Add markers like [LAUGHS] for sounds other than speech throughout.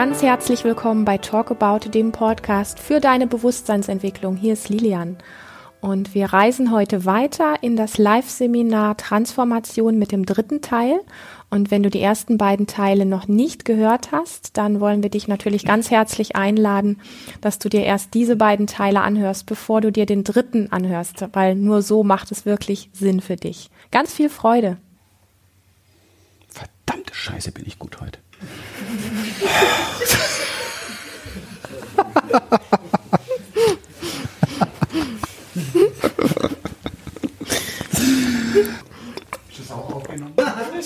Ganz herzlich willkommen bei Talk About, dem Podcast für deine Bewusstseinsentwicklung. Hier ist Lilian. Und wir reisen heute weiter in das Live-Seminar Transformation mit dem dritten Teil. Und wenn du die ersten beiden Teile noch nicht gehört hast, dann wollen wir dich natürlich ganz herzlich einladen, dass du dir erst diese beiden Teile anhörst, bevor du dir den dritten anhörst, weil nur so macht es wirklich Sinn für dich. Ganz viel Freude. Verdammte Scheiße, bin ich gut heute.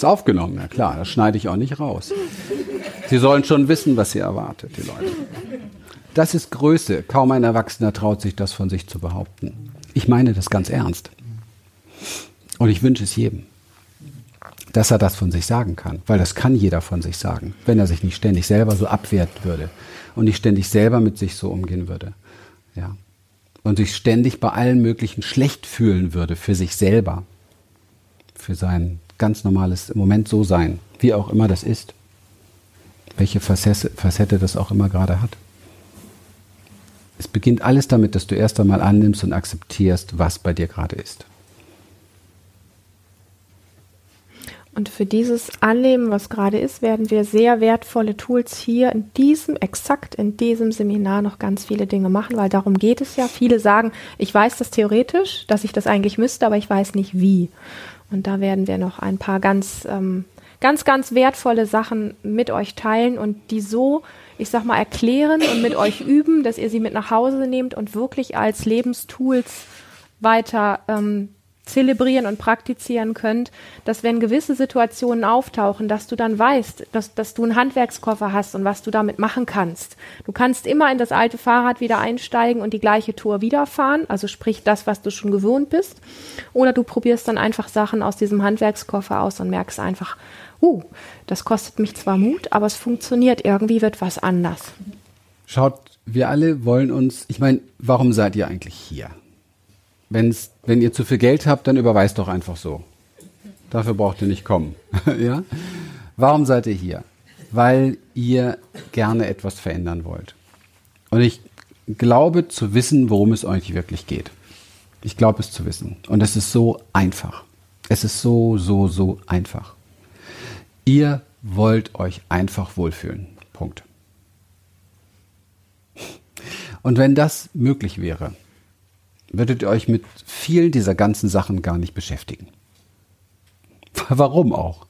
Ist aufgenommen, ja klar, das schneide ich auch nicht raus. Sie sollen schon wissen, was sie erwartet, die Leute. Das ist Größe. Kaum ein Erwachsener traut sich das von sich zu behaupten. Ich meine das ganz ernst. Und ich wünsche es jedem dass er das von sich sagen kann, weil das kann jeder von sich sagen, wenn er sich nicht ständig selber so abwerten würde und nicht ständig selber mit sich so umgehen würde. Ja. Und sich ständig bei allen möglichen schlecht fühlen würde für sich selber, für sein ganz normales im Moment so sein, wie auch immer das ist, welche Facette, Facette das auch immer gerade hat. Es beginnt alles damit, dass du erst einmal annimmst und akzeptierst, was bei dir gerade ist. Und für dieses Annehmen, was gerade ist, werden wir sehr wertvolle Tools hier in diesem, exakt in diesem Seminar noch ganz viele Dinge machen, weil darum geht es ja. Viele sagen, ich weiß das theoretisch, dass ich das eigentlich müsste, aber ich weiß nicht wie. Und da werden wir noch ein paar ganz, ähm, ganz, ganz wertvolle Sachen mit euch teilen und die so, ich sag mal, erklären und mit euch [LAUGHS] üben, dass ihr sie mit nach Hause nehmt und wirklich als Lebenstools weiter ähm, zelebrieren und praktizieren könnt, dass wenn gewisse Situationen auftauchen, dass du dann weißt, dass, dass du einen Handwerkskoffer hast und was du damit machen kannst. Du kannst immer in das alte Fahrrad wieder einsteigen und die gleiche Tour wiederfahren, also sprich das, was du schon gewohnt bist. Oder du probierst dann einfach Sachen aus diesem Handwerkskoffer aus und merkst einfach, uh, das kostet mich zwar Mut, aber es funktioniert, irgendwie wird was anders. Schaut, wir alle wollen uns, ich meine, warum seid ihr eigentlich hier? Wenn's, wenn ihr zu viel Geld habt, dann überweist doch einfach so. Dafür braucht ihr nicht kommen. [LAUGHS] ja? Warum seid ihr hier? Weil ihr gerne etwas verändern wollt. Und ich glaube zu wissen, worum es euch wirklich geht. Ich glaube es zu wissen. Und es ist so einfach. Es ist so, so, so einfach. Ihr wollt euch einfach wohlfühlen. Punkt. Und wenn das möglich wäre, würdet ihr euch mit vielen dieser ganzen Sachen gar nicht beschäftigen. [LAUGHS] Warum auch?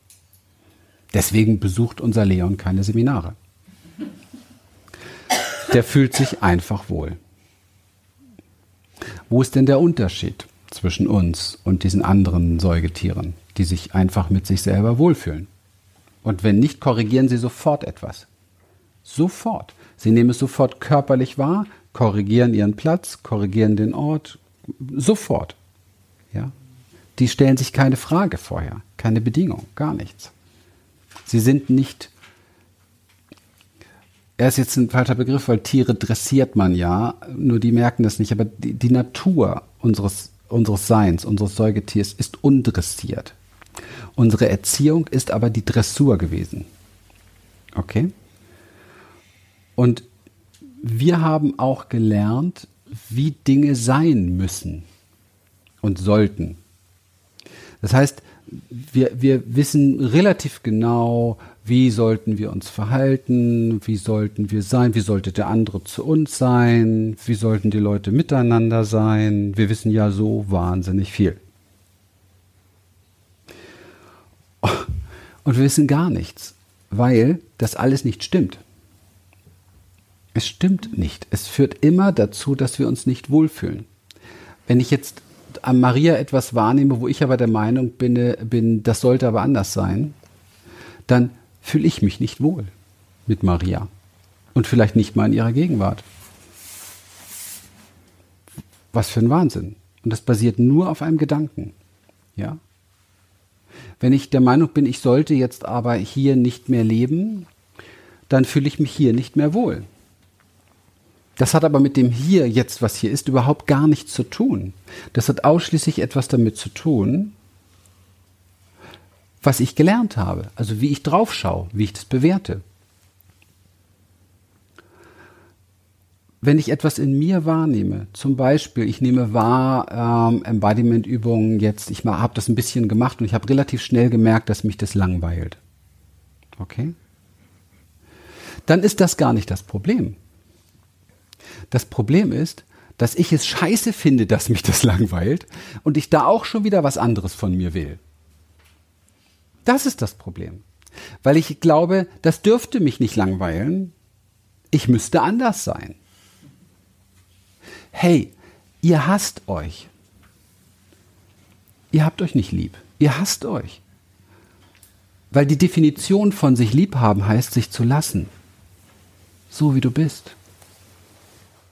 Deswegen besucht unser Leon keine Seminare. Der fühlt sich einfach wohl. Wo ist denn der Unterschied zwischen uns und diesen anderen Säugetieren, die sich einfach mit sich selber wohlfühlen? Und wenn nicht, korrigieren sie sofort etwas. Sofort. Sie nehmen es sofort körperlich wahr, korrigieren ihren Platz, korrigieren den Ort, sofort. Ja? Die stellen sich keine Frage vorher, keine Bedingung, gar nichts. Sie sind nicht, er ist jetzt ein falscher Begriff, weil Tiere dressiert man ja, nur die merken das nicht, aber die, die Natur unseres, unseres Seins, unseres Säugetiers ist undressiert. Unsere Erziehung ist aber die Dressur gewesen. Okay? Und wir haben auch gelernt, wie Dinge sein müssen und sollten. Das heißt, wir, wir wissen relativ genau, wie sollten wir uns verhalten, wie sollten wir sein, wie sollte der andere zu uns sein, wie sollten die Leute miteinander sein. Wir wissen ja so wahnsinnig viel. Und wir wissen gar nichts, weil das alles nicht stimmt. Es stimmt nicht. Es führt immer dazu, dass wir uns nicht wohlfühlen. Wenn ich jetzt an Maria etwas wahrnehme, wo ich aber der Meinung bin, bin das sollte aber anders sein, dann fühle ich mich nicht wohl mit Maria. Und vielleicht nicht mal in ihrer Gegenwart. Was für ein Wahnsinn. Und das basiert nur auf einem Gedanken. Ja? Wenn ich der Meinung bin, ich sollte jetzt aber hier nicht mehr leben, dann fühle ich mich hier nicht mehr wohl. Das hat aber mit dem hier, jetzt, was hier ist, überhaupt gar nichts zu tun. Das hat ausschließlich etwas damit zu tun, was ich gelernt habe, also wie ich drauf schaue, wie ich das bewerte. wenn ich etwas in mir wahrnehme, zum Beispiel, ich nehme wahr, ähm, Embodiment-Übungen jetzt, ich habe das ein bisschen gemacht und ich habe relativ schnell gemerkt, dass mich das langweilt. Okay? Dann ist das gar nicht das Problem. Das Problem ist, dass ich es scheiße finde, dass mich das [LAUGHS] langweilt und ich da auch schon wieder was anderes von mir will. Das ist das Problem. Weil ich glaube, das dürfte mich nicht langweilen. Ich müsste anders sein hey, ihr hasst euch. Ihr habt euch nicht lieb. Ihr hasst euch. Weil die Definition von sich lieb haben heißt, sich zu lassen. So wie du bist.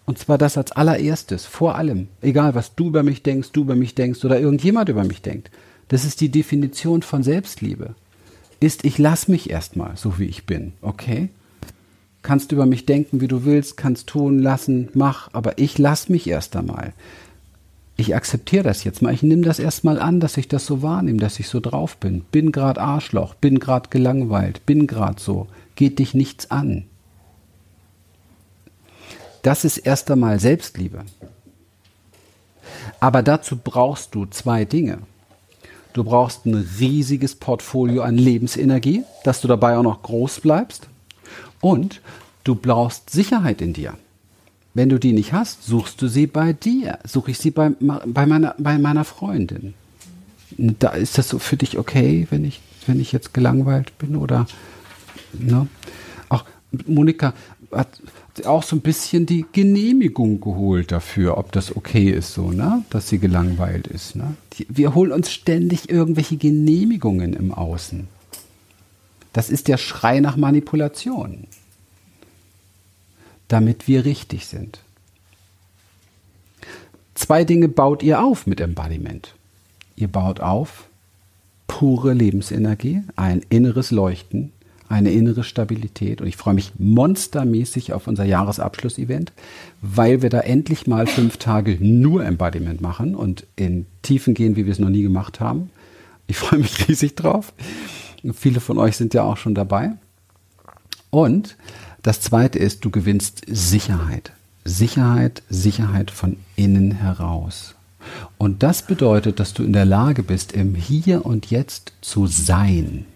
Und zwar das als allererstes, vor allem. Egal, was du über mich denkst, du über mich denkst oder irgendjemand über mich denkt. Das ist die Definition von Selbstliebe. Ist, ich lass mich erstmal, so wie ich bin, okay? kannst über mich denken, wie du willst, kannst tun, lassen, mach, aber ich lass mich erst einmal. Ich akzeptiere das jetzt mal. Ich nehme das erstmal an, dass ich das so wahrnehme, dass ich so drauf bin. Bin grad Arschloch, bin grad gelangweilt, bin grad so. Geht dich nichts an. Das ist erst einmal Selbstliebe. Aber dazu brauchst du zwei Dinge. Du brauchst ein riesiges Portfolio an Lebensenergie, dass du dabei auch noch groß bleibst. Und du brauchst Sicherheit in dir. Wenn du die nicht hast, suchst du sie bei dir. Suche ich sie bei, bei, meiner, bei meiner Freundin. Da ist das so für dich okay, wenn ich, wenn ich jetzt gelangweilt bin oder ne? Auch Monika hat auch so ein bisschen die Genehmigung geholt dafür, ob das okay ist, so, ne? Dass sie gelangweilt ist. Ne? Die, wir holen uns ständig irgendwelche Genehmigungen im Außen. Das ist der Schrei nach Manipulation, damit wir richtig sind. Zwei Dinge baut ihr auf mit Embodiment. Ihr baut auf pure Lebensenergie, ein inneres Leuchten, eine innere Stabilität. Und ich freue mich monstermäßig auf unser Jahresabschlussevent, weil wir da endlich mal fünf Tage nur Embodiment machen und in Tiefen gehen, wie wir es noch nie gemacht haben. Ich freue mich [LAUGHS] riesig drauf. Viele von euch sind ja auch schon dabei. Und das zweite ist, du gewinnst Sicherheit. Sicherheit, Sicherheit von innen heraus. Und das bedeutet, dass du in der Lage bist, im Hier und Jetzt zu sein.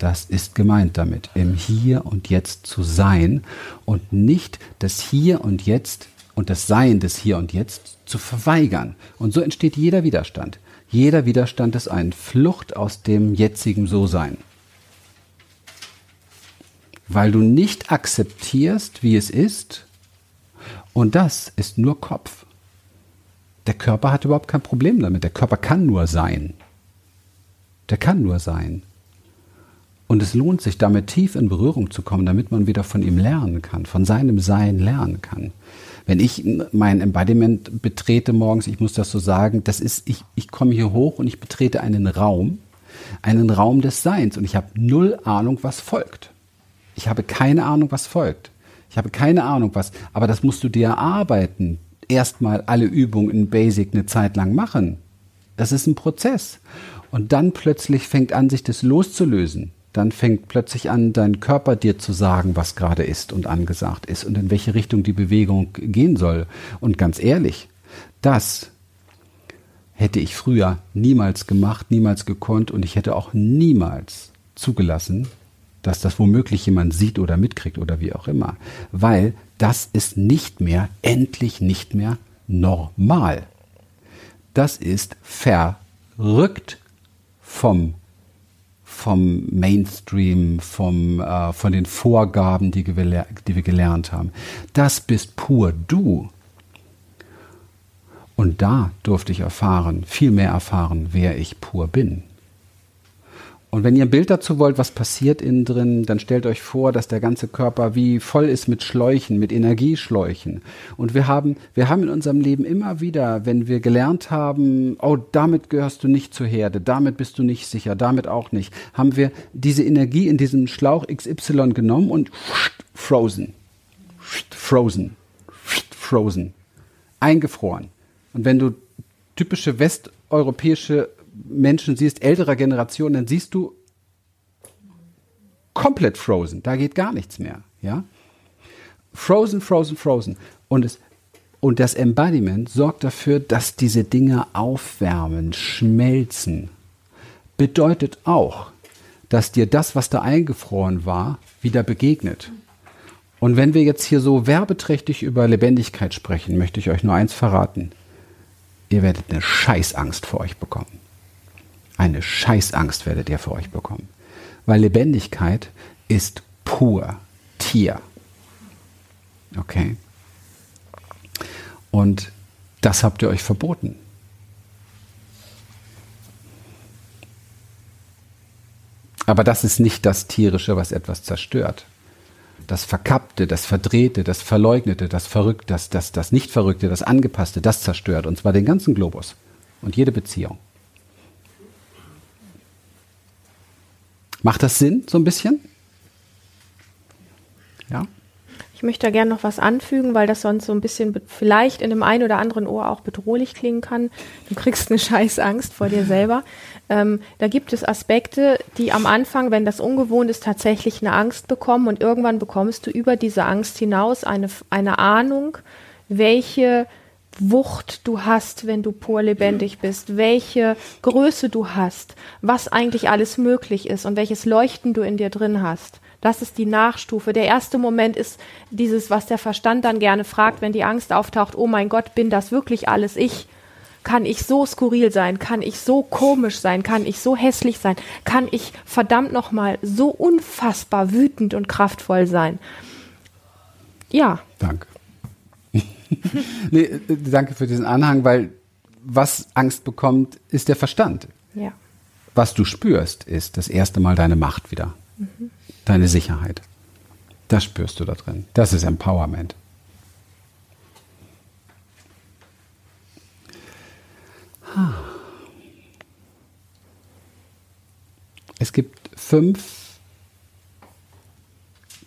Das ist gemeint damit, im Hier und Jetzt zu sein und nicht das Hier und Jetzt und das Sein des Hier und Jetzt zu verweigern. Und so entsteht jeder Widerstand. Jeder Widerstand ist eine Flucht aus dem jetzigen So-Sein. Weil du nicht akzeptierst, wie es ist. Und das ist nur Kopf. Der Körper hat überhaupt kein Problem damit. Der Körper kann nur sein. Der kann nur sein. Und es lohnt sich, damit tief in Berührung zu kommen, damit man wieder von ihm lernen kann, von seinem Sein lernen kann. Wenn ich mein Embodiment betrete morgens, ich muss das so sagen, das ist, ich, ich komme hier hoch und ich betrete einen Raum, einen Raum des Seins und ich habe null Ahnung, was folgt. Ich habe keine Ahnung, was folgt. Ich habe keine Ahnung, was, aber das musst du dir erarbeiten. Erstmal alle Übungen in Basic eine Zeit lang machen. Das ist ein Prozess. Und dann plötzlich fängt an, sich das loszulösen dann fängt plötzlich an, dein Körper dir zu sagen, was gerade ist und angesagt ist und in welche Richtung die Bewegung gehen soll. Und ganz ehrlich, das hätte ich früher niemals gemacht, niemals gekonnt und ich hätte auch niemals zugelassen, dass das womöglich jemand sieht oder mitkriegt oder wie auch immer. Weil das ist nicht mehr, endlich nicht mehr normal. Das ist verrückt vom vom Mainstream, vom, äh, von den Vorgaben, die die wir gelernt haben. Das bist pur du. Und da durfte ich erfahren, viel mehr erfahren, wer ich pur bin. Und wenn ihr ein Bild dazu wollt, was passiert innen drin, dann stellt euch vor, dass der ganze Körper wie voll ist mit Schläuchen, mit Energieschläuchen. Und wir haben, wir haben in unserem Leben immer wieder, wenn wir gelernt haben, oh, damit gehörst du nicht zur Herde, damit bist du nicht sicher, damit auch nicht, haben wir diese Energie in diesem Schlauch XY genommen und frozen, frozen, frozen, eingefroren. Und wenn du typische westeuropäische Menschen siehst, älterer Generation, dann siehst du komplett frozen. Da geht gar nichts mehr, ja. Frozen, frozen, frozen. Und, es, und das Embodiment sorgt dafür, dass diese Dinge aufwärmen, schmelzen. Bedeutet auch, dass dir das, was da eingefroren war, wieder begegnet. Und wenn wir jetzt hier so werbeträchtig über Lebendigkeit sprechen, möchte ich euch nur eins verraten. Ihr werdet eine Scheißangst vor euch bekommen. Eine Scheißangst werdet ihr vor euch bekommen. Weil Lebendigkeit ist pur Tier. Okay. Und das habt ihr euch verboten. Aber das ist nicht das Tierische, was etwas zerstört. Das Verkappte, das Verdrehte, das Verleugnete, das Verrückte, das, das, das Nicht-Verrückte, das Angepasste, das zerstört. Und zwar den ganzen Globus und jede Beziehung. Macht das Sinn, so ein bisschen? Ja? Ich möchte da gerne noch was anfügen, weil das sonst so ein bisschen vielleicht in dem einen oder anderen Ohr auch bedrohlich klingen kann. Du kriegst eine [LAUGHS] Scheißangst vor dir selber. Ähm, da gibt es Aspekte, die am Anfang, wenn das ungewohnt ist, tatsächlich eine Angst bekommen und irgendwann bekommst du über diese Angst hinaus eine, eine Ahnung, welche Wucht du hast, wenn du pur lebendig bist, welche Größe du hast, was eigentlich alles möglich ist und welches Leuchten du in dir drin hast. Das ist die Nachstufe. Der erste Moment ist dieses, was der Verstand dann gerne fragt, wenn die Angst auftaucht, oh mein Gott, bin das wirklich alles ich? Kann ich so skurril sein? Kann ich so komisch sein? Kann ich so hässlich sein? Kann ich verdammt nochmal so unfassbar wütend und kraftvoll sein? Ja. Danke. [LAUGHS] nee, äh, danke für diesen Anhang, weil was Angst bekommt, ist der Verstand. Ja. Was du spürst, ist das erste Mal deine Macht wieder. Mhm deine Sicherheit. Das spürst du da drin. Das ist Empowerment. Es gibt fünf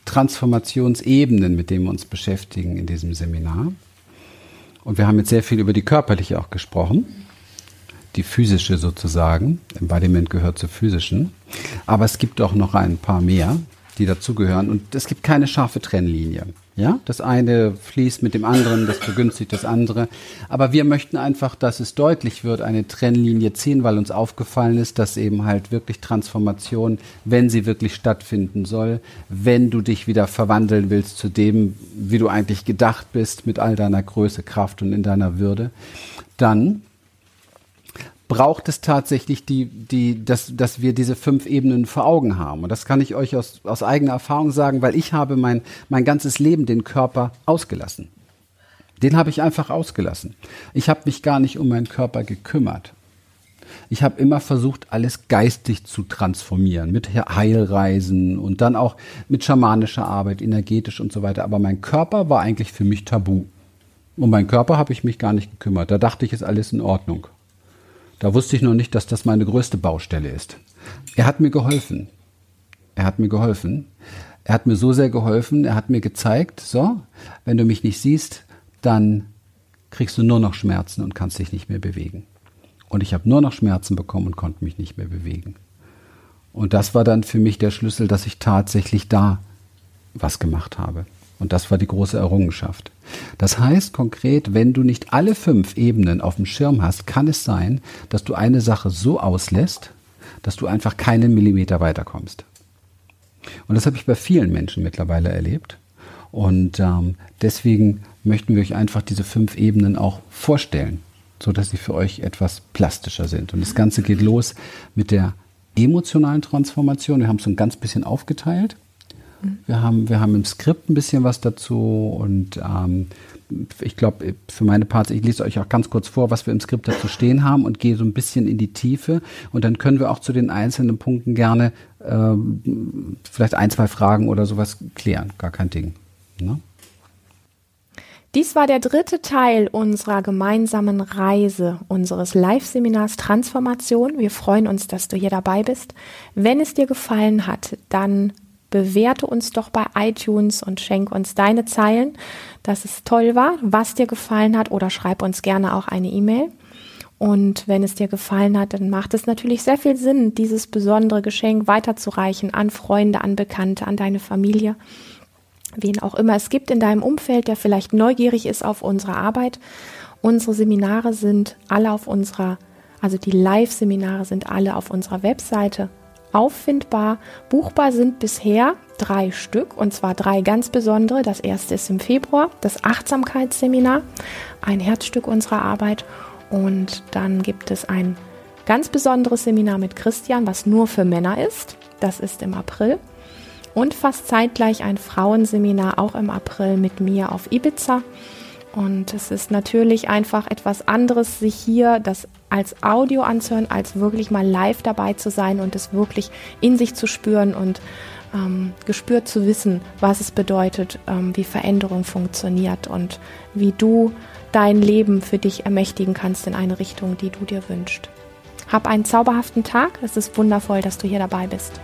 Transformationsebenen, mit denen wir uns beschäftigen in diesem Seminar. Und wir haben jetzt sehr viel über die körperliche auch gesprochen. Die physische sozusagen. Embodiment gehört zur physischen. Aber es gibt auch noch ein paar mehr die dazugehören. Und es gibt keine scharfe Trennlinie. Ja, das eine fließt mit dem anderen, das begünstigt das andere. Aber wir möchten einfach, dass es deutlich wird, eine Trennlinie ziehen, weil uns aufgefallen ist, dass eben halt wirklich Transformation, wenn sie wirklich stattfinden soll, wenn du dich wieder verwandeln willst zu dem, wie du eigentlich gedacht bist, mit all deiner Größe, Kraft und in deiner Würde, dann braucht es tatsächlich die, die, dass, dass wir diese fünf Ebenen vor Augen haben. Und das kann ich euch aus, aus eigener Erfahrung sagen, weil ich habe mein, mein ganzes Leben den Körper ausgelassen. Den habe ich einfach ausgelassen. Ich habe mich gar nicht um meinen Körper gekümmert. Ich habe immer versucht, alles geistig zu transformieren, mit Heilreisen und dann auch mit schamanischer Arbeit, energetisch und so weiter. Aber mein Körper war eigentlich für mich tabu. Um meinen Körper habe ich mich gar nicht gekümmert. Da dachte ich, ist alles in Ordnung. Da wusste ich noch nicht, dass das meine größte Baustelle ist. Er hat mir geholfen. Er hat mir geholfen. Er hat mir so sehr geholfen, er hat mir gezeigt, so, wenn du mich nicht siehst, dann kriegst du nur noch Schmerzen und kannst dich nicht mehr bewegen. Und ich habe nur noch Schmerzen bekommen und konnte mich nicht mehr bewegen. Und das war dann für mich der Schlüssel, dass ich tatsächlich da was gemacht habe. Und das war die große Errungenschaft. Das heißt konkret, wenn du nicht alle fünf Ebenen auf dem Schirm hast, kann es sein, dass du eine Sache so auslässt, dass du einfach keinen Millimeter weiterkommst. Und das habe ich bei vielen Menschen mittlerweile erlebt. Und ähm, deswegen möchten wir euch einfach diese fünf Ebenen auch vorstellen, so dass sie für euch etwas plastischer sind. Und das Ganze geht los mit der emotionalen Transformation. Wir haben es so ein ganz bisschen aufgeteilt. Wir haben, wir haben im Skript ein bisschen was dazu und ähm, ich glaube, für meine Parts, ich lese euch auch ganz kurz vor, was wir im Skript dazu stehen haben und gehe so ein bisschen in die Tiefe. Und dann können wir auch zu den einzelnen Punkten gerne ähm, vielleicht ein, zwei Fragen oder sowas klären. Gar kein Ding. Ne? Dies war der dritte Teil unserer gemeinsamen Reise, unseres Live-Seminars Transformation. Wir freuen uns, dass du hier dabei bist. Wenn es dir gefallen hat, dann bewerte uns doch bei iTunes und schenk uns deine Zeilen, dass es toll war, was dir gefallen hat oder schreib uns gerne auch eine E-Mail. Und wenn es dir gefallen hat, dann macht es natürlich sehr viel Sinn, dieses besondere Geschenk weiterzureichen an Freunde, an Bekannte, an deine Familie. wen auch immer es gibt in deinem Umfeld, der vielleicht neugierig ist auf unsere Arbeit. Unsere Seminare sind alle auf unserer, also die Live-Seminare sind alle auf unserer Webseite auffindbar. Buchbar sind bisher drei Stück und zwar drei ganz besondere. Das erste ist im Februar, das Achtsamkeitsseminar, ein Herzstück unserer Arbeit. Und dann gibt es ein ganz besonderes Seminar mit Christian, was nur für Männer ist. Das ist im April. Und fast zeitgleich ein Frauenseminar auch im April mit mir auf Ibiza. Und es ist natürlich einfach etwas anderes, sich hier das als Audio anzuhören, als wirklich mal live dabei zu sein und es wirklich in sich zu spüren und ähm, gespürt zu wissen, was es bedeutet, ähm, wie Veränderung funktioniert und wie du dein Leben für dich ermächtigen kannst in eine Richtung, die du dir wünschst. Hab einen zauberhaften Tag. Es ist wundervoll, dass du hier dabei bist.